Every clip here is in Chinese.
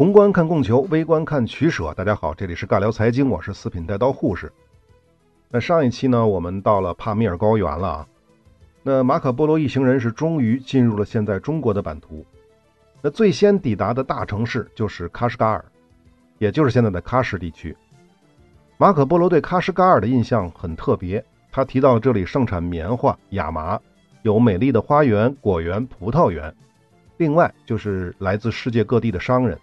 宏观看供求，微观看取舍。大家好，这里是尬聊财经，我是四品带刀护士。那上一期呢，我们到了帕米尔高原了啊。那马可波罗一行人是终于进入了现在中国的版图。那最先抵达的大城市就是喀什噶尔，也就是现在的喀什地区。马可波罗对喀什噶尔的印象很特别，他提到这里盛产棉花、亚麻，有美丽的花园、果园、葡萄园。另外就是来自世界各地的商人。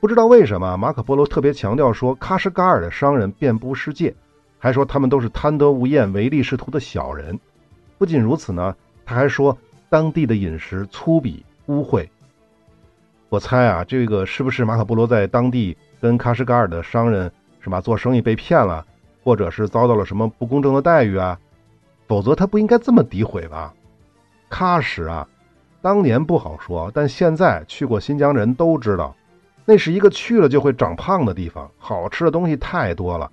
不知道为什么，马可波罗特别强调说喀什噶尔的商人遍布世界，还说他们都是贪得无厌、唯利是图的小人。不仅如此呢，他还说当地的饮食粗鄙污秽。我猜啊，这个是不是马可波罗在当地跟喀什噶尔的商人是吧做生意被骗了，或者是遭到了什么不公正的待遇啊？否则他不应该这么诋毁吧？喀什啊，当年不好说，但现在去过新疆的人都知道。那是一个去了就会长胖的地方，好吃的东西太多了。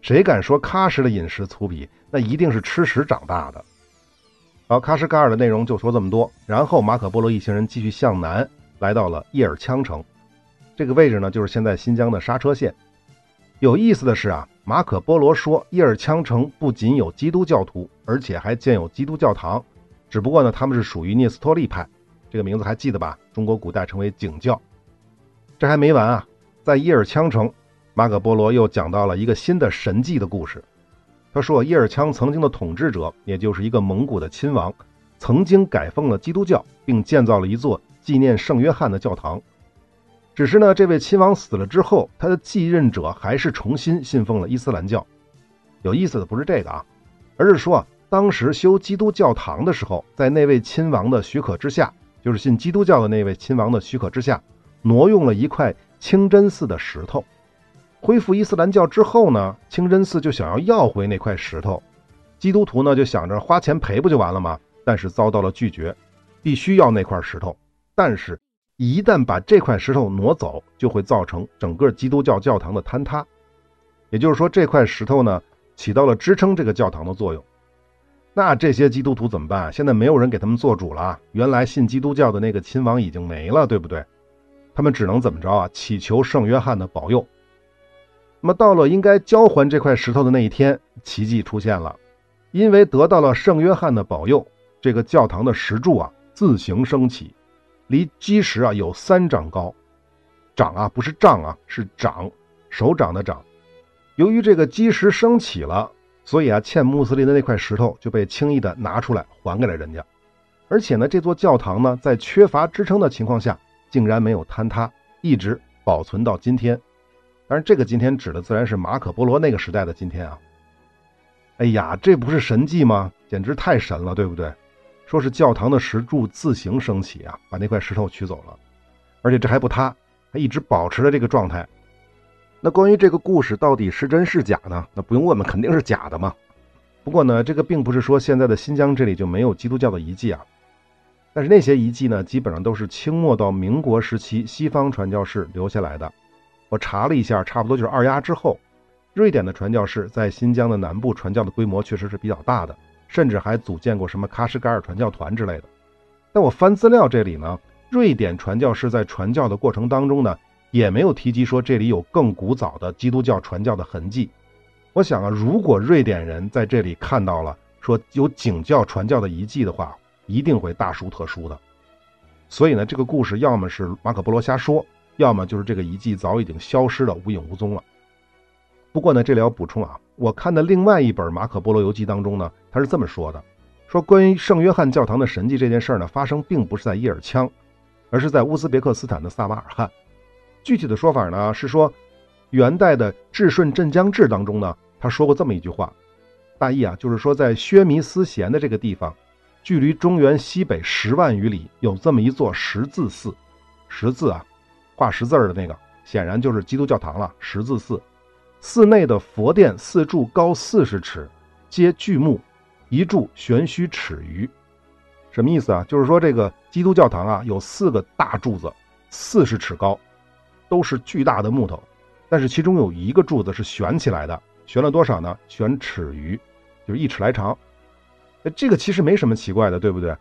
谁敢说喀什的饮食粗鄙？那一定是吃屎长大的。好，喀什噶尔的内容就说这么多。然后马可波罗一行人继续向南，来到了叶尔羌城。这个位置呢，就是现在新疆的刹车县。有意思的是啊，马可波罗说叶尔羌城不仅有基督教徒，而且还建有基督教堂。只不过呢，他们是属于聂斯托利派，这个名字还记得吧？中国古代称为景教。这还没完啊！在叶尔羌城，马可波罗又讲到了一个新的神迹的故事。他说，叶尔羌曾经的统治者，也就是一个蒙古的亲王，曾经改奉了基督教，并建造了一座纪念圣约翰的教堂。只是呢，这位亲王死了之后，他的继任者还是重新信奉了伊斯兰教。有意思的不是这个啊，而是说，当时修基督教堂的时候，在那位亲王的许可之下，就是信基督教的那位亲王的许可之下。挪用了一块清真寺的石头，恢复伊斯兰教之后呢，清真寺就想要要回那块石头，基督徒呢就想着花钱赔不就完了吗？但是遭到了拒绝，必须要那块石头。但是，一旦把这块石头挪走，就会造成整个基督教教堂的坍塌。也就是说，这块石头呢起到了支撑这个教堂的作用。那这些基督徒怎么办？现在没有人给他们做主了。原来信基督教的那个亲王已经没了，对不对？他们只能怎么着啊？祈求圣约翰的保佑。那么到了应该交还这块石头的那一天，奇迹出现了，因为得到了圣约翰的保佑，这个教堂的石柱啊自行升起，离基石啊有三丈高，掌啊不是丈啊是掌，手掌的掌。由于这个基石升起了，所以啊欠穆斯林的那块石头就被轻易的拿出来还给了人家。而且呢，这座教堂呢在缺乏支撑的情况下。竟然没有坍塌，一直保存到今天。当然，这个今天指的自然是马可波罗那个时代的今天啊。哎呀，这不是神迹吗？简直太神了，对不对？说是教堂的石柱自行升起啊，把那块石头取走了，而且这还不塌，还一直保持着这个状态。那关于这个故事到底是真是假呢？那不用问嘛，肯定是假的嘛。不过呢，这个并不是说现在的新疆这里就没有基督教的遗迹啊。但是那些遗迹呢，基本上都是清末到民国时期西方传教士留下来的。我查了一下，差不多就是二丫之后，瑞典的传教士在新疆的南部传教的规模确实是比较大的，甚至还组建过什么喀什噶尔传教团之类的。但我翻资料这里呢，瑞典传教士在传教的过程当中呢，也没有提及说这里有更古早的基督教传教的痕迹。我想啊，如果瑞典人在这里看到了说有景教传教的遗迹的话，一定会大书特书的，所以呢，这个故事要么是马可波罗瞎说，要么就是这个遗迹早已经消失的无影无踪了。不过呢，这里要补充啊，我看的另外一本《马可波罗游记》当中呢，他是这么说的：说关于圣约翰教堂的神迹这件事呢，发生并不是在叶尔羌，而是在乌兹别克斯坦的萨马尔罕。具体的说法呢，是说元代的《至顺镇江志》当中呢，他说过这么一句话，大意啊，就是说在薛弥斯贤的这个地方。距离中原西北十万余里，有这么一座十字寺，十字啊，画十字儿的那个，显然就是基督教堂了。十字寺，寺内的佛殿四柱高四十尺，皆巨木，一柱悬虚尺余。什么意思啊？就是说这个基督教堂啊，有四个大柱子，四十尺高，都是巨大的木头，但是其中有一个柱子是悬起来的，悬了多少呢？悬尺余，就是一尺来长。这个其实没什么奇怪的，对不对？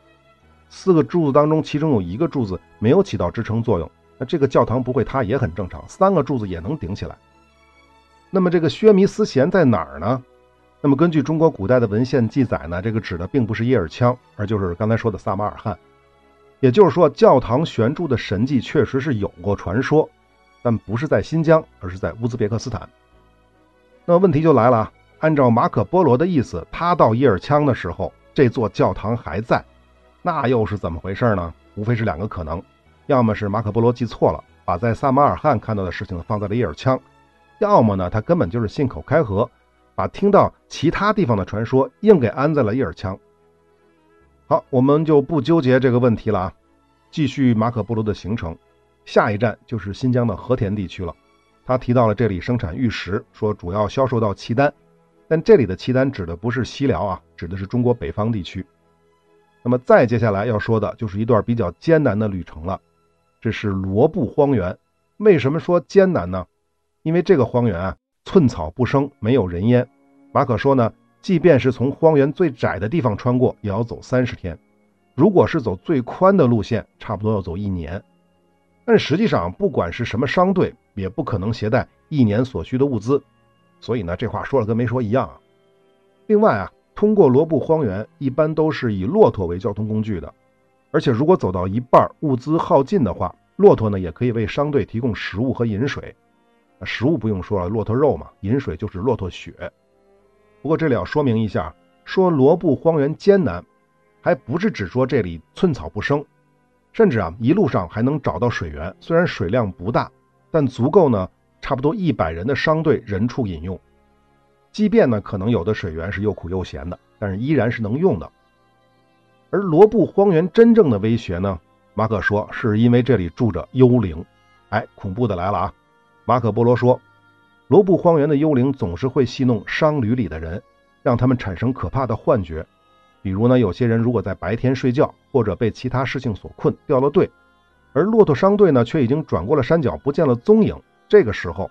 四个柱子当中，其中有一个柱子没有起到支撑作用，那这个教堂不会塌也很正常，三个柱子也能顶起来。那么这个薛弥斯弦在哪儿呢？那么根据中国古代的文献记载呢，这个指的并不是叶尔羌，而就是刚才说的撒马尔罕。也就是说，教堂悬柱的神迹确实是有过传说，但不是在新疆，而是在乌兹别克斯坦。那问题就来了啊，按照马可波罗的意思，他到叶尔羌的时候，这座教堂还在，那又是怎么回事呢？无非是两个可能，要么是马可波罗记错了，把在撒马尔罕看到的事情放在了叶尔羌，要么呢，他根本就是信口开河。把听到其他地方的传说硬给安在了叶尔羌。好，我们就不纠结这个问题了啊，继续马可波罗的行程，下一站就是新疆的和田地区了。他提到了这里生产玉石，说主要销售到契丹，但这里的契丹指的不是西辽啊，指的是中国北方地区。那么再接下来要说的就是一段比较艰难的旅程了，这是罗布荒原。为什么说艰难呢？因为这个荒原啊。寸草不生，没有人烟。马可说呢，即便是从荒原最窄的地方穿过，也要走三十天；如果是走最宽的路线，差不多要走一年。但实际上，不管是什么商队，也不可能携带一年所需的物资。所以呢，这话说了跟没说一样啊。另外啊，通过罗布荒原一般都是以骆驼为交通工具的，而且如果走到一半物资耗尽的话，骆驼呢也可以为商队提供食物和饮水。食物不用说了，骆驼肉嘛，饮水就是骆驼血。不过这里要说明一下，说罗布荒原艰难，还不是只说这里寸草不生，甚至啊一路上还能找到水源，虽然水量不大，但足够呢，差不多一百人的商队人畜饮用。即便呢可能有的水源是又苦又咸的，但是依然是能用的。而罗布荒原真正的威胁呢，马可说是因为这里住着幽灵。哎，恐怖的来了啊！马可波罗说：“罗布荒原的幽灵总是会戏弄商旅里的人，让他们产生可怕的幻觉。比如呢，有些人如果在白天睡觉，或者被其他事情所困掉了队，而骆驼商队呢却已经转过了山脚，不见了踪影。这个时候，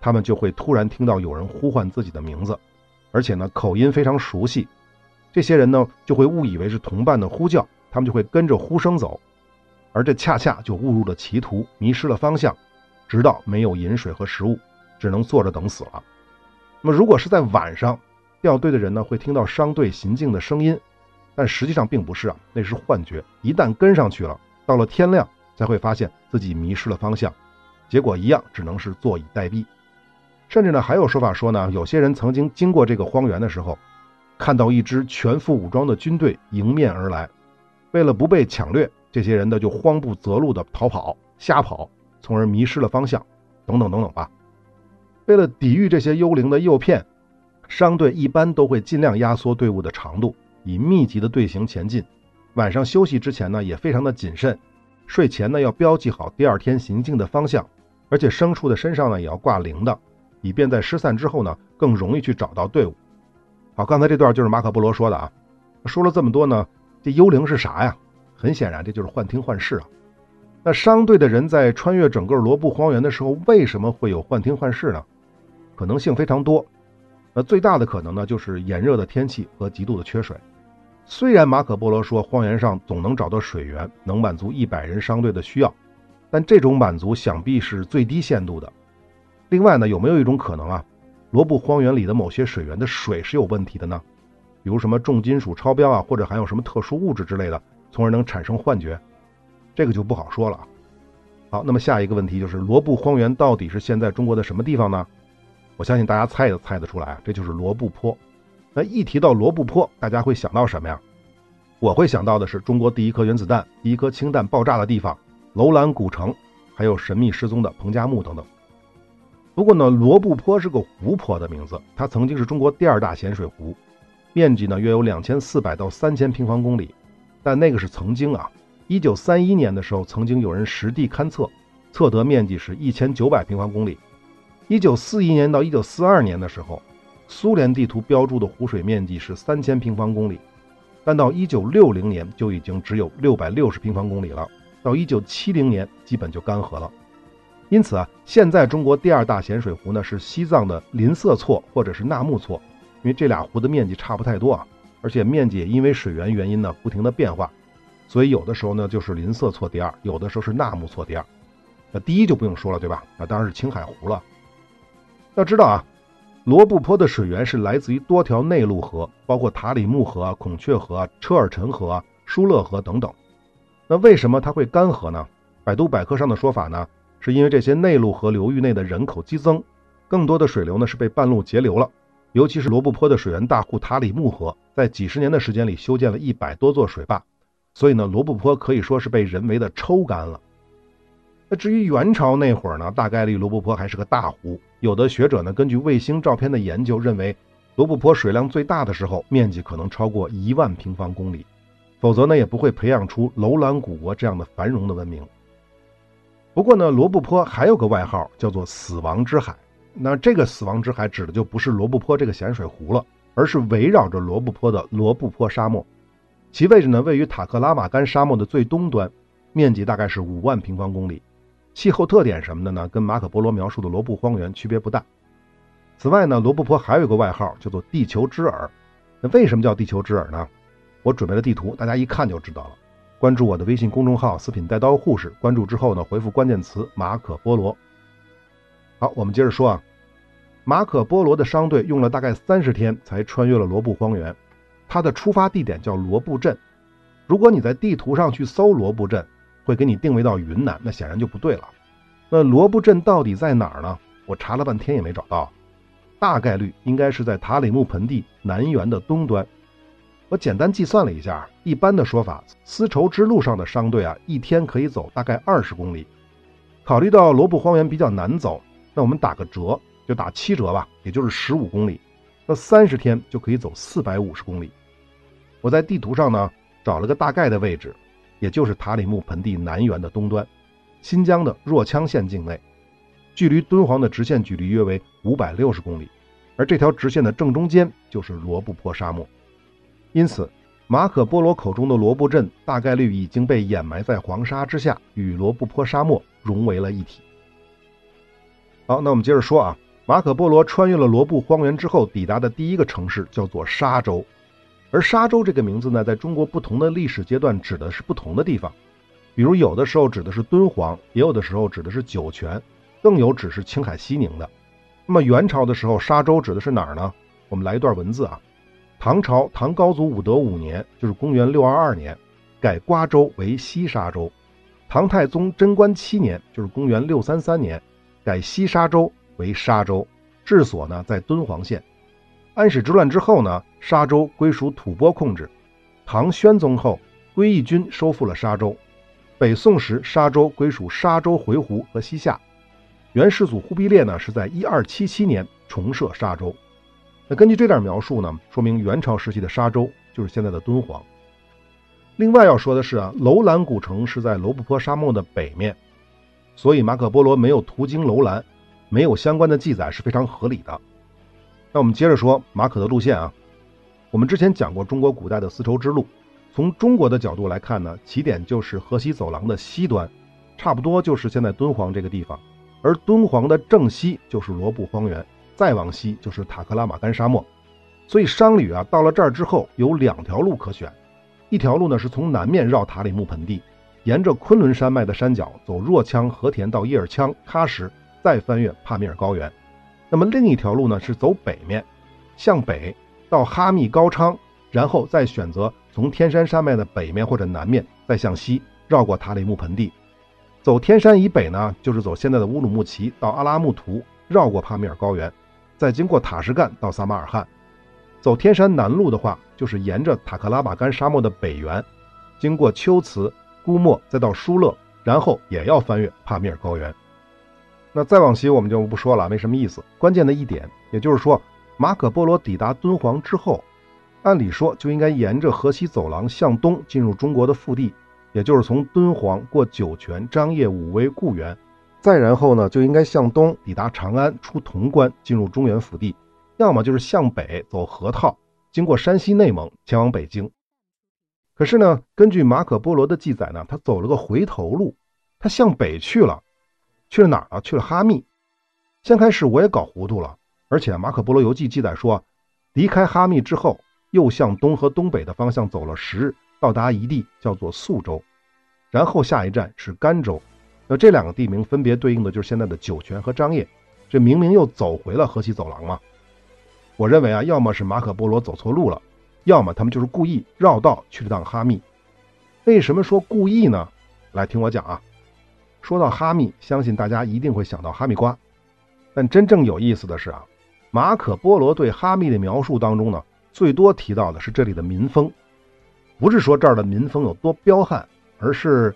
他们就会突然听到有人呼唤自己的名字，而且呢口音非常熟悉。这些人呢就会误以为是同伴的呼叫，他们就会跟着呼声走，而这恰恰就误入了歧途，迷失了方向。”直到没有饮水和食物，只能坐着等死了。那么，如果是在晚上，掉队的人呢会听到商队行进的声音，但实际上并不是啊，那是幻觉。一旦跟上去了，到了天亮才会发现自己迷失了方向，结果一样只能是坐以待毙。甚至呢，还有说法说呢，有些人曾经经过这个荒原的时候，看到一支全副武装的军队迎面而来，为了不被抢掠，这些人呢就慌不择路的逃跑，瞎跑。从而迷失了方向，等等等等吧。为了抵御这些幽灵的诱骗，商队一般都会尽量压缩队伍的长度，以密集的队形前进。晚上休息之前呢，也非常的谨慎。睡前呢，要标记好第二天行进的方向，而且牲畜的身上呢，也要挂铃铛，以便在失散之后呢，更容易去找到队伍。好，刚才这段就是马可波罗说的啊。说了这么多呢，这幽灵是啥呀？很显然，这就是幻听幻视啊。那商队的人在穿越整个罗布荒原的时候，为什么会有幻听幻视呢？可能性非常多。那最大的可能呢，就是炎热的天气和极度的缺水。虽然马可波罗说荒原上总能找到水源，能满足一百人商队的需要，但这种满足想必是最低限度的。另外呢，有没有一种可能啊，罗布荒原里的某些水源的水是有问题的呢？比如什么重金属超标啊，或者含有什么特殊物质之类的，从而能产生幻觉？这个就不好说了。好，那么下一个问题就是罗布荒原到底是现在中国的什么地方呢？我相信大家猜也猜得出来，这就是罗布泊。那一提到罗布泊，大家会想到什么呀？我会想到的是中国第一颗原子弹、第一颗氢弹爆炸的地方——楼兰古城，还有神秘失踪的彭加木等等。不过呢，罗布泊是个湖泊的名字，它曾经是中国第二大咸水湖，面积呢约有两千四百到三千平方公里，但那个是曾经啊。一九三一年的时候，曾经有人实地勘测，测得面积是一千九百平方公里。一九四一年到一九四二年的时候，苏联地图标注的湖水面积是三千平方公里，但到一九六零年就已经只有六百六十平方公里了。到一九七零年，基本就干涸了。因此啊，现在中国第二大咸水湖呢是西藏的林色措或者是纳木措，因为这俩湖的面积差不太多啊，而且面积也因为水源原因呢不停的变化。所以有的时候呢就是林色错第二，有的时候是纳木错第二。那第一就不用说了，对吧？那当然是青海湖了。要知道啊，罗布泊的水源是来自于多条内陆河，包括塔里木河、孔雀河、车尔臣河、疏勒河等等。那为什么它会干涸呢？百度百科上的说法呢，是因为这些内陆河流域内的人口激增，更多的水流呢是被半路截流了。尤其是罗布泊的水源大户塔里木河，在几十年的时间里修建了一百多座水坝，所以呢，罗布泊可以说是被人为的抽干了。那至于元朝那会儿呢，大概率罗布泊还是个大湖。有的学者呢，根据卫星照片的研究，认为罗布泊水量最大的时候，面积可能超过一万平方公里，否则呢，也不会培养出楼兰古国这样的繁荣的文明。不过呢，罗布泊还有个外号叫做“死亡之海”。那这个“死亡之海”指的就不是罗布泊这个咸水湖了，而是围绕着罗布泊的罗布泊沙漠。其位置呢，位于塔克拉玛干沙漠的最东端，面积大概是五万平方公里。气候特点什么的呢？跟马可波罗描述的罗布荒原区别不大。此外呢，罗布泊还有个外号叫做“地球之耳”。那为什么叫地球之耳呢？我准备了地图，大家一看就知道了。关注我的微信公众号“四品带刀护士”，关注之后呢，回复关键词“马可波罗”。好，我们接着说啊，马可波罗的商队用了大概三十天才穿越了罗布荒原。他的出发地点叫罗布镇。如果你在地图上去搜罗布镇，会给你定位到云南，那显然就不对了。那罗布镇到底在哪儿呢？我查了半天也没找到，大概率应该是在塔里木盆地南缘的东端。我简单计算了一下，一般的说法，丝绸之路上的商队啊，一天可以走大概二十公里。考虑到罗布荒原比较难走，那我们打个折，就打七折吧，也就是十五公里。那三十天就可以走四百五十公里。我在地图上呢找了个大概的位置。也就是塔里木盆地南缘的东端，新疆的若羌县境内，距离敦煌的直线距离约为五百六十公里，而这条直线的正中间就是罗布泊沙漠。因此，马可波罗口中的罗布镇大概率已经被掩埋在黄沙之下，与罗布泊沙漠融为了一体。好，那我们接着说啊，马可波罗穿越了罗布荒原之后，抵达的第一个城市叫做沙洲。而沙洲这个名字呢，在中国不同的历史阶段指的是不同的地方，比如有的时候指的是敦煌，也有的时候指的是酒泉，更有指是青海西宁的。那么元朝的时候，沙洲指的是哪儿呢？我们来一段文字啊。唐朝唐高祖武德五年，就是公元六二二年，改瓜州为西沙州。唐太宗贞观七年，就是公元六三三年，改西沙州为沙州，治所呢在敦煌县。安史之乱之后呢，沙州归属吐蕃控制。唐宣宗后，归义军收复了沙州。北宋时，沙州归属沙州回鹘和西夏。元世祖忽必烈呢，是在一二七七年重设沙州。那根据这点描述呢，说明元朝时期的沙州就是现在的敦煌。另外要说的是啊，楼兰古城是在罗布泊沙漠的北面，所以马可波罗没有途经楼兰，没有相关的记载是非常合理的。那我们接着说马可的路线啊。我们之前讲过中国古代的丝绸之路，从中国的角度来看呢，起点就是河西走廊的西端，差不多就是现在敦煌这个地方。而敦煌的正西就是罗布荒原，再往西就是塔克拉玛干沙漠。所以商旅啊到了这儿之后有两条路可选，一条路呢是从南面绕塔里木盆地，沿着昆仑山脉的山脚走若羌、和田到叶尔羌、喀什，再翻越帕米尔高原。那么另一条路呢，是走北面，向北到哈密高昌，然后再选择从天山山脉的北面或者南面，再向西绕过塔里木盆地。走天山以北呢，就是走现在的乌鲁木齐到阿拉木图，绕过帕米尔高原，再经过塔什干到撒马尔罕。走天山南路的话，就是沿着塔克拉玛干沙漠的北缘，经过秋瓷、姑墨，再到疏勒，然后也要翻越帕米尔高原。那再往西我们就不说了，没什么意思。关键的一点，也就是说，马可波罗抵达敦煌之后，按理说就应该沿着河西走廊向东进入中国的腹地，也就是从敦煌过酒泉、张掖、武威、固原，再然后呢就应该向东抵达长安，出潼关进入中原腹地，要么就是向北走河套，经过山西内蒙前往北京。可是呢，根据马可波罗的记载呢，他走了个回头路，他向北去了。去了哪儿了？去了哈密。先开始我也搞糊涂了，而且马可波罗游记记载说，离开哈密之后，又向东和东北的方向走了十日，到达一地叫做宿州，然后下一站是甘州。那这两个地名分别对应的就是现在的酒泉和张掖，这明明又走回了河西走廊嘛。我认为啊，要么是马可波罗走错路了，要么他们就是故意绕道去了趟哈密。为什么说故意呢？来听我讲啊。说到哈密，相信大家一定会想到哈密瓜。但真正有意思的是啊，马可波罗对哈密的描述当中呢，最多提到的是这里的民风，不是说这儿的民风有多彪悍，而是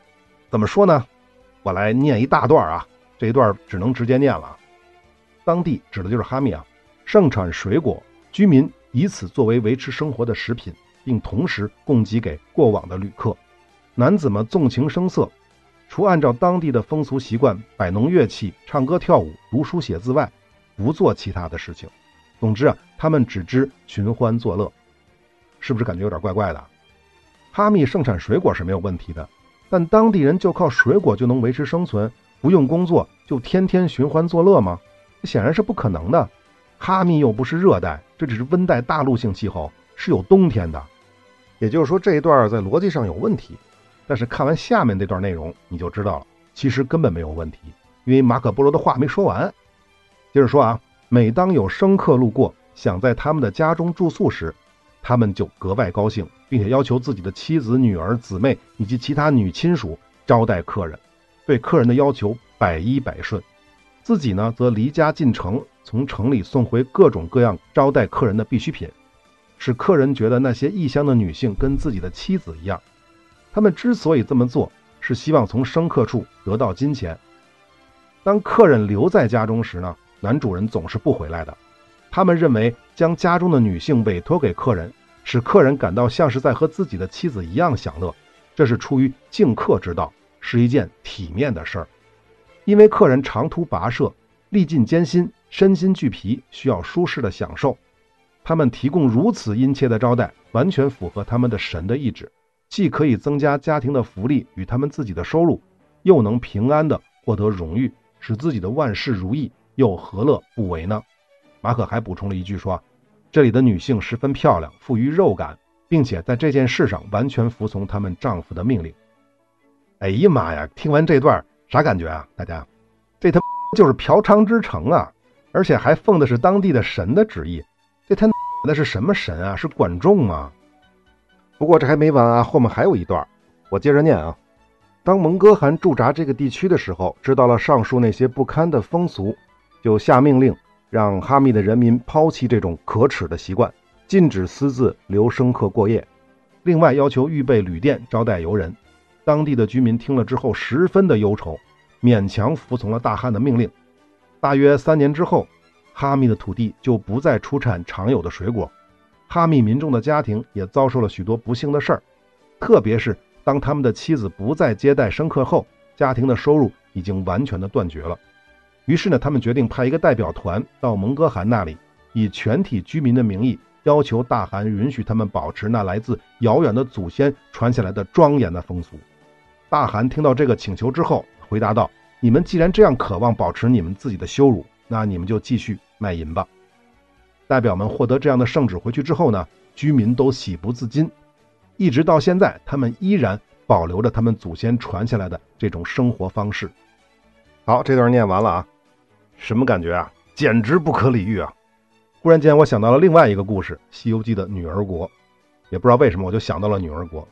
怎么说呢？我来念一大段啊，这一段只能直接念了。当地指的就是哈密啊，盛产水果，居民以此作为维持生活的食品，并同时供给给过往的旅客。男子们纵情声色。除按照当地的风俗习惯摆弄乐器、唱歌跳舞、读书写字外，不做其他的事情。总之啊，他们只知寻欢作乐，是不是感觉有点怪怪的？哈密盛产水果是没有问题的，但当地人就靠水果就能维持生存，不用工作就天天寻欢作乐吗？这显然是不可能的。哈密又不是热带，这只是温带大陆性气候，是有冬天的。也就是说，这一段在逻辑上有问题。但是看完下面这段内容，你就知道了，其实根本没有问题，因为马可波罗的话没说完。接着说啊，每当有生客路过，想在他们的家中住宿时，他们就格外高兴，并且要求自己的妻子、女儿、姊妹以及其他女亲属招待客人，对客人的要求百依百顺。自己呢，则离家进城，从城里送回各种各样招待客人的必需品，使客人觉得那些异乡的女性跟自己的妻子一样。他们之所以这么做，是希望从生客处得到金钱。当客人留在家中时呢，男主人总是不回来的。他们认为将家中的女性委托给客人，使客人感到像是在和自己的妻子一样享乐，这是出于敬客之道，是一件体面的事儿。因为客人长途跋涉，历尽艰辛，身心俱疲，需要舒适的享受。他们提供如此殷切的招待，完全符合他们的神的意志。既可以增加家庭的福利与他们自己的收入，又能平安的获得荣誉，使自己的万事如意，又何乐不为呢？马可还补充了一句说：“这里的女性十分漂亮，富于肉感，并且在这件事上完全服从他们丈夫的命令。”哎呀妈呀！听完这段啥感觉啊？大家，这他就是嫖娼之城啊！而且还奉的是当地的神的旨意，这他那是什么神啊？是管仲吗？不过这还没完啊，后面还有一段，我接着念啊。当蒙哥汗驻扎这个地区的时候，知道了上述那些不堪的风俗，就下命令让哈密的人民抛弃这种可耻的习惯，禁止私自留生客过夜。另外要求预备旅店招待游人。当地的居民听了之后十分的忧愁，勉强服从了大汗的命令。大约三年之后，哈密的土地就不再出产常有的水果。哈密民众的家庭也遭受了许多不幸的事儿，特别是当他们的妻子不再接待生客后，家庭的收入已经完全的断绝了。于是呢，他们决定派一个代表团到蒙哥汗那里，以全体居民的名义要求大汗允许他们保持那来自遥远的祖先传下来的庄严的风俗。大汗听到这个请求之后，回答道：“你们既然这样渴望保持你们自己的羞辱，那你们就继续卖淫吧。”代表们获得这样的圣旨回去之后呢，居民都喜不自禁，一直到现在，他们依然保留着他们祖先传下来的这种生活方式。好，这段念完了啊，什么感觉啊？简直不可理喻啊！忽然间，我想到了另外一个故事，《西游记》的女儿国，也不知道为什么我就想到了女儿国。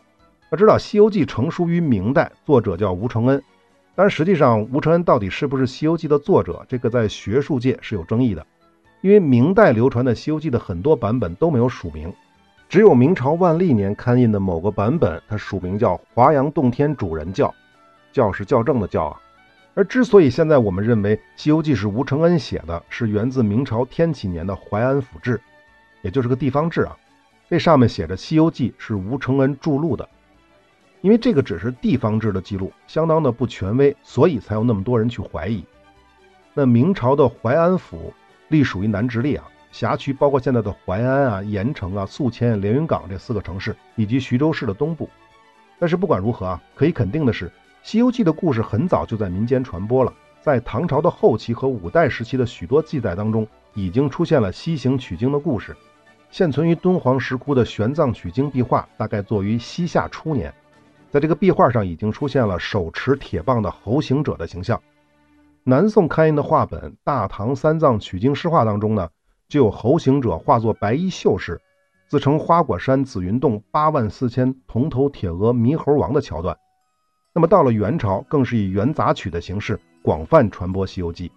要知道，《西游记》成书于明代，作者叫吴承恩，但实际上吴承恩到底是不是《西游记》的作者，这个在学术界是有争议的。因为明代流传的《西游记》的很多版本都没有署名，只有明朝万历年刊印的某个版本，它署名叫“华阳洞天主人教”，教是校正的教啊。而之所以现在我们认为《西游记》是吴承恩写的，是源自明朝天启年的《淮安府志》，也就是个地方志啊。这上面写着《西游记》是吴承恩著录的，因为这个只是地方志的记录，相当的不权威，所以才有那么多人去怀疑。那明朝的淮安府。隶属于南直隶啊，辖区包括现在的淮安啊、盐城啊、宿迁、连云港这四个城市，以及徐州市的东部。但是不管如何啊，可以肯定的是，《西游记》的故事很早就在民间传播了。在唐朝的后期和五代时期的许多记载当中，已经出现了西行取经的故事。现存于敦煌石窟的玄奘取经壁画，大概作于西夏初年。在这个壁画上已经出现了手持铁棒的猴行者的形象。南宋刊印的画本《大唐三藏取经诗画》当中呢，就有猴行者化作白衣秀士，自称花果山紫云洞八万四千铜头铁额猕猴王的桥段。那么到了元朝，更是以元杂曲的形式广泛传播《西游记》。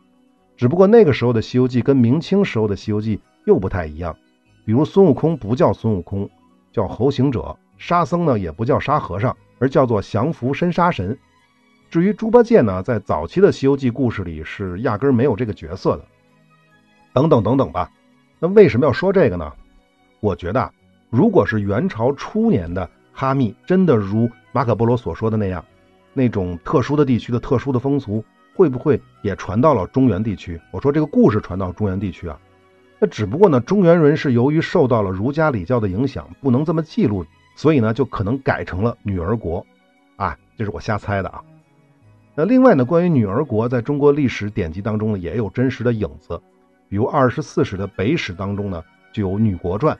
只不过那个时候的《西游记》跟明清时候的《西游记》又不太一样，比如孙悟空不叫孙悟空，叫猴行者；沙僧呢也不叫沙和尚，而叫做降伏申沙神。至于猪八戒呢，在早期的《西游记》故事里是压根儿没有这个角色的。等等等等吧。那为什么要说这个呢？我觉得，如果是元朝初年的哈密真的如马可波罗所说的那样，那种特殊的地区的特殊的风俗，会不会也传到了中原地区？我说这个故事传到中原地区啊，那只不过呢，中原人是由于受到了儒家礼教的影响，不能这么记录，所以呢，就可能改成了女儿国。啊，这是我瞎猜的啊。那另外呢，关于女儿国，在中国历史典籍当中呢，也有真实的影子。比如《二十四史》的北史当中呢，就有女国传。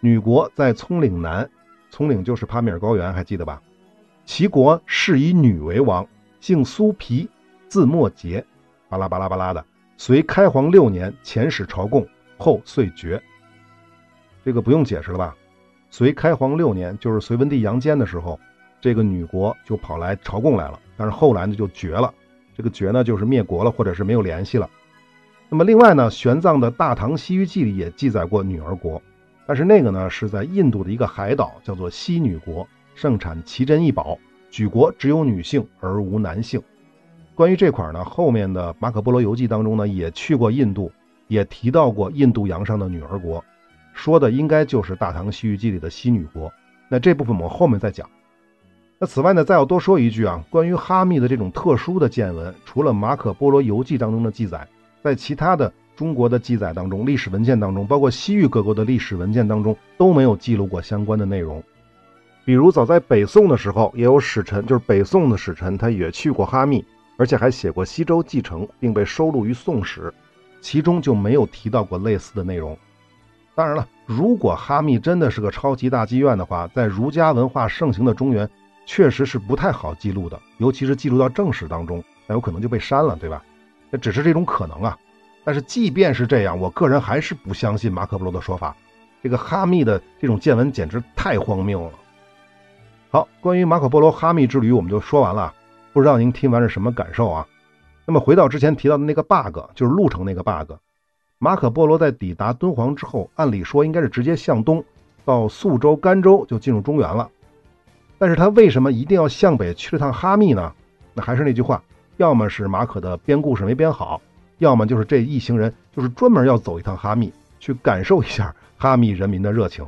女国在葱岭南，葱岭就是帕米尔高原，还记得吧？齐国是以女为王，姓苏皮，字墨节，巴拉巴拉巴拉的。隋开皇六年，遣使朝贡，后遂绝。这个不用解释了吧？隋开皇六年，就是隋文帝杨坚的时候。这个女国就跑来朝贡来了，但是后来呢就绝了。这个绝呢就是灭国了，或者是没有联系了。那么另外呢，玄奘的《大唐西域记》里也记载过女儿国，但是那个呢是在印度的一个海岛，叫做西女国，盛产奇珍异宝，举国只有女性而无男性。关于这块呢，后面的《马可波罗游记》当中呢也去过印度，也提到过印度洋上的女儿国，说的应该就是《大唐西域记》里的西女国。那这部分我们后面再讲。那此外呢，再要多说一句啊，关于哈密的这种特殊的见闻，除了《马可波罗游记》当中的记载，在其他的中国的记载当中、历史文件当中，包括西域各国的历史文件当中，都没有记录过相关的内容。比如，早在北宋的时候，也有使臣，就是北宋的使臣，他也去过哈密，而且还写过《西周继承》，并被收录于《宋史》，其中就没有提到过类似的内容。当然了，如果哈密真的是个超级大妓院的话，在儒家文化盛行的中原。确实是不太好记录的，尤其是记录到正史当中，那有可能就被删了，对吧？那只是这种可能啊。但是即便是这样，我个人还是不相信马可波罗的说法。这个哈密的这种见闻简直太荒谬了。好，关于马可波罗哈密之旅我们就说完了，不知道您听完是什么感受啊？那么回到之前提到的那个 bug，就是路程那个 bug。马可波罗在抵达敦煌之后，按理说应该是直接向东到肃州、甘州就进入中原了。但是他为什么一定要向北去了趟哈密呢？那还是那句话，要么是马可的编故事没编好，要么就是这一行人就是专门要走一趟哈密，去感受一下哈密人民的热情。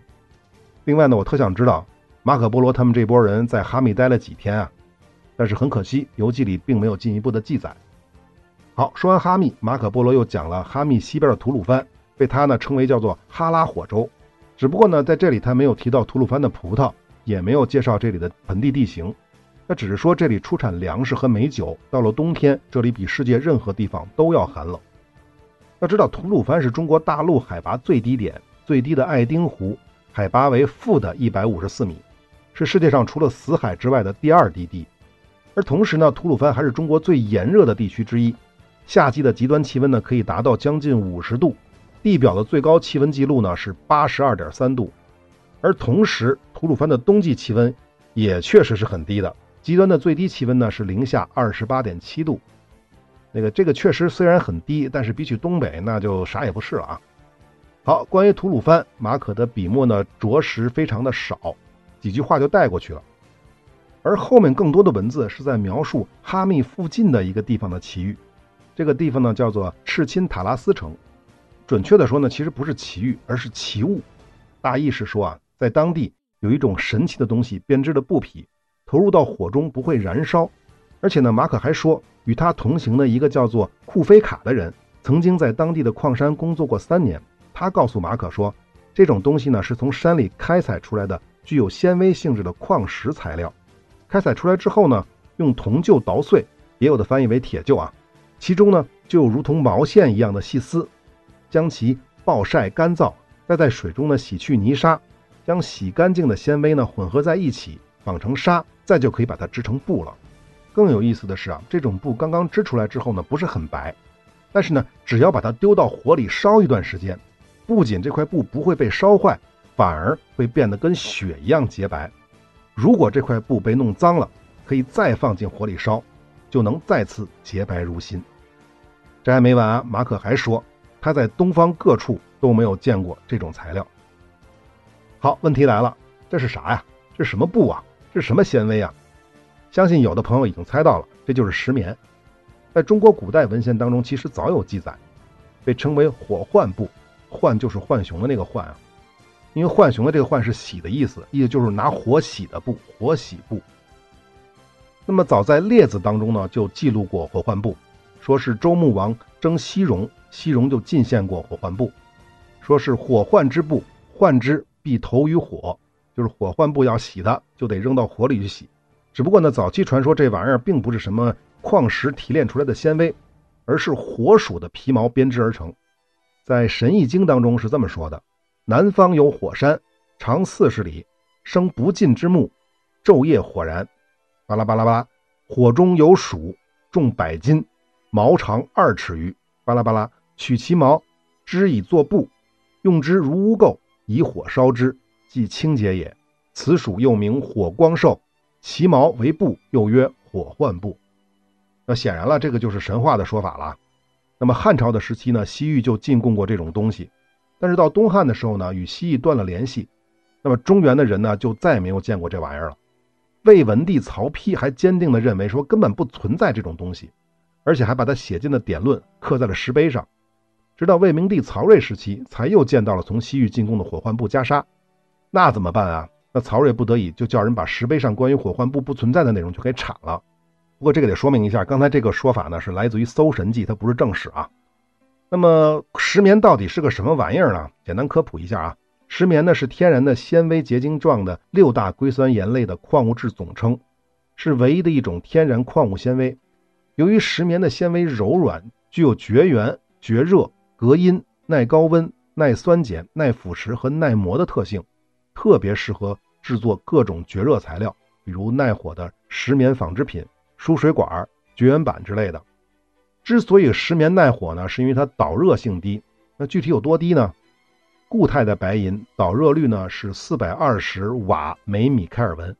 另外呢，我特想知道马可波罗他们这波人在哈密待了几天啊？但是很可惜，游记里并没有进一步的记载。好，说完哈密，马可波罗又讲了哈密西边的吐鲁番，被他呢称为叫做哈拉火州。只不过呢，在这里他没有提到吐鲁番的葡萄。也没有介绍这里的盆地地形，那只是说这里出产粮食和美酒。到了冬天，这里比世界任何地方都要寒冷。要知道，吐鲁番是中国大陆海拔最低点，最低的爱丁湖海拔为负的一百五十四米，是世界上除了死海之外的第二低地。而同时呢，吐鲁番还是中国最炎热的地区之一，夏季的极端气温呢可以达到将近五十度，地表的最高气温记录呢是八十二点三度。而同时，吐鲁番的冬季气温也确实是很低的，极端的最低气温呢是零下二十八点七度。那个这个确实虽然很低，但是比起东北那就啥也不是了啊。好，关于吐鲁番，马可的笔墨呢着实非常的少，几句话就带过去了。而后面更多的文字是在描述哈密附近的一个地方的奇遇，这个地方呢叫做赤钦塔拉斯城，准确的说呢其实不是奇遇，而是奇物。大意是说啊。在当地有一种神奇的东西，编织的布匹，投入到火中不会燃烧。而且呢，马可还说，与他同行的一个叫做库菲卡的人，曾经在当地的矿山工作过三年。他告诉马可说，这种东西呢是从山里开采出来的，具有纤维性质的矿石材料。开采出来之后呢，用铜臼捣碎，也有的翻译为铁臼啊，其中呢就有如同毛线一样的细丝，将其暴晒干燥，再在水中呢洗去泥沙。将洗干净的纤维呢混合在一起，绑成纱，再就可以把它织成布了。更有意思的是啊，这种布刚刚织出来之后呢，不是很白，但是呢，只要把它丢到火里烧一段时间，不仅这块布不会被烧坏，反而会变得跟雪一样洁白。如果这块布被弄脏了，可以再放进火里烧，就能再次洁白如新。这还没完啊，马可还说他在东方各处都没有见过这种材料。好，问题来了，这是啥呀？这是什么布啊？这是什么纤维啊？相信有的朋友已经猜到了，这就是石棉。在中国古代文献当中，其实早有记载，被称为火浣布。浣就是浣熊的那个浣啊，因为浣熊的这个浣是洗的意思，意思就是拿火洗的布，火洗布。那么早在《列子》当中呢，就记录过火浣布，说是周穆王征西戎，西戎就进献过火浣布，说是火浣之布，浣之必投于火，就是火浣布要洗它，就得扔到火里去洗。只不过呢，早期传说这玩意儿并不是什么矿石提炼出来的纤维，而是火鼠的皮毛编织而成。在《神异经》当中是这么说的：南方有火山，长四十里，生不尽之木，昼夜火燃，巴拉巴拉巴拉，火中有鼠，重百斤，毛长二尺余，巴拉巴拉，取其毛，织以作布，用之如污垢，以火烧之，即清洁也。此鼠又名火光兽。其毛为布，又曰火浣布。那显然了，这个就是神话的说法了。那么汉朝的时期呢，西域就进贡过这种东西，但是到东汉的时候呢，与西域断了联系。那么中原的人呢，就再也没有见过这玩意儿了。魏文帝曹丕还坚定地认为说根本不存在这种东西，而且还把它写进了典论，刻在了石碑上。直到魏明帝曹睿时期，才又见到了从西域进贡的火浣布袈裟。那怎么办啊？那曹睿不得已就叫人把石碑上关于火浣布不存在的内容就给铲了。不过这个得说明一下，刚才这个说法呢是来自于《搜神记》，它不是正史啊。那么石棉到底是个什么玩意儿呢？简单科普一下啊，石棉呢是天然的纤维结晶状的六大硅酸盐类的矿物质总称，是唯一的一种天然矿物纤维。由于石棉的纤维柔软，具有绝缘、绝热、隔音、耐高温、耐酸碱、耐腐蚀和耐磨的特性。特别适合制作各种绝热材料，比如耐火的石棉纺织品、输水管、绝缘板之类的。之所以石棉耐火呢，是因为它导热性低。那具体有多低呢？固态的白银导热率呢是四百二十瓦每米开尔文，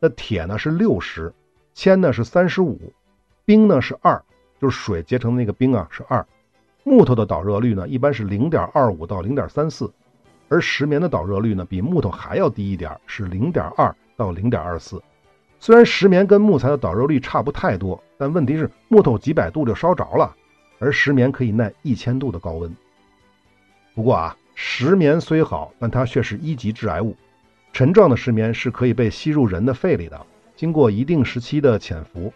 那铁呢是六十，铅呢是三十五，冰呢是二，就是水结成的那个冰啊是二。木头的导热率呢一般是零点二五到零点三四。而石棉的导热率呢，比木头还要低一点，是零点二到零点二四。虽然石棉跟木材的导热率差不太多，但问题是木头几百度就烧着了，而石棉可以耐一千度的高温。不过啊，石棉虽好，但它却是一级致癌物。沉状的石棉是可以被吸入人的肺里的，经过一定时期的潜伏，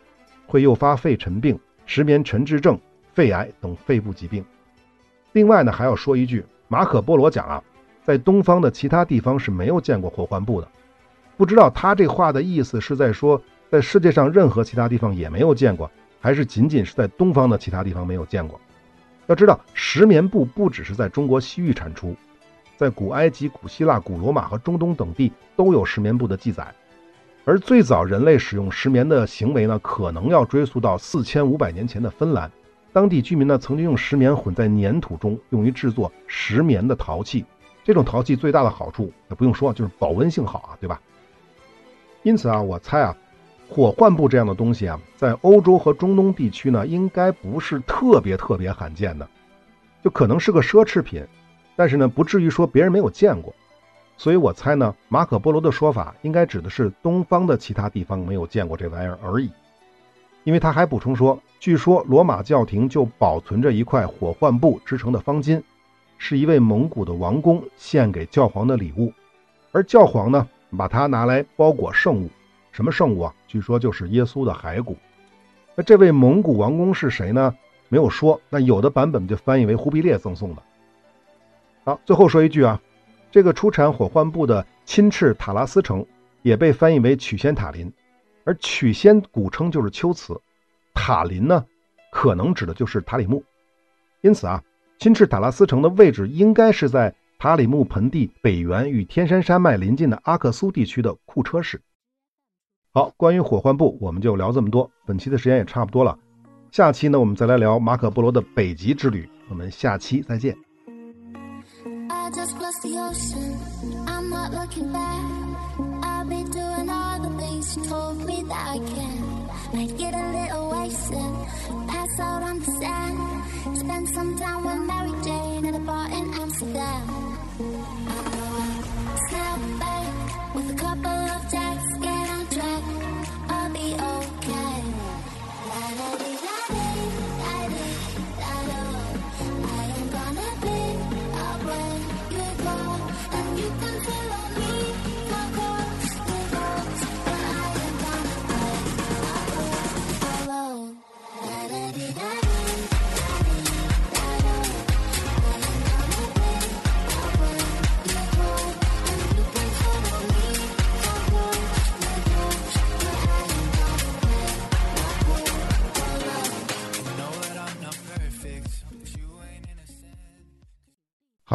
会诱发肺尘病、石棉沉滞症、肺癌等肺部疾病。另外呢，还要说一句，马可波罗讲啊。在东方的其他地方是没有见过火浣布的，不知道他这话的意思是在说，在世界上任何其他地方也没有见过，还是仅仅是在东方的其他地方没有见过？要知道，石棉布不只是在中国西域产出，在古埃及、古希腊、古罗马和中东等地都有石棉布的记载。而最早人类使用石棉的行为呢，可能要追溯到四千五百年前的芬兰，当地居民呢曾经用石棉混在粘土中，用于制作石棉的陶器。这种陶器最大的好处也不用说，就是保温性好啊，对吧？因此啊，我猜啊，火浣布这样的东西啊，在欧洲和中东地区呢，应该不是特别特别罕见的，就可能是个奢侈品，但是呢，不至于说别人没有见过。所以我猜呢，马可波罗的说法应该指的是东方的其他地方没有见过这玩意儿而已。因为他还补充说，据说罗马教廷就保存着一块火浣布织成的方巾。是一位蒙古的王公献给教皇的礼物，而教皇呢，把它拿来包裹圣物。什么圣物啊？据说就是耶稣的骸骨。那这位蒙古王公是谁呢？没有说。那有的版本就翻译为忽必烈赠送的。好，最后说一句啊，这个出产火浣布的钦赤塔拉斯城也被翻译为曲仙塔林，而曲仙古称就是秋瓷，塔林呢，可能指的就是塔里木。因此啊。钦赤塔拉斯城的位置应该是在塔里木盆地北缘与天山山脉临近的阿克苏地区的库车市。好，关于火患部，我们就聊这么多。本期的时间也差不多了，下期呢，我们再来聊马可波罗的北极之旅。我们下期再见。Thank you.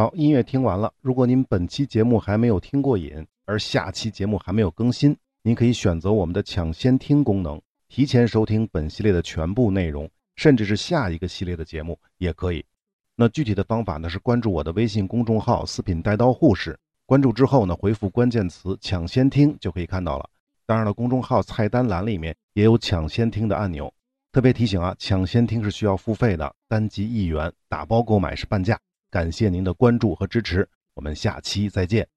好，音乐听完了。如果您本期节目还没有听过瘾，而下期节目还没有更新，您可以选择我们的抢先听功能，提前收听本系列的全部内容，甚至是下一个系列的节目也可以。那具体的方法呢是关注我的微信公众号“四品带刀护士”，关注之后呢回复关键词“抢先听”就可以看到了。当然了，公众号菜单栏里面也有抢先听的按钮。特别提醒啊，抢先听是需要付费的，单集一元，打包购买是半价。感谢您的关注和支持，我们下期再见。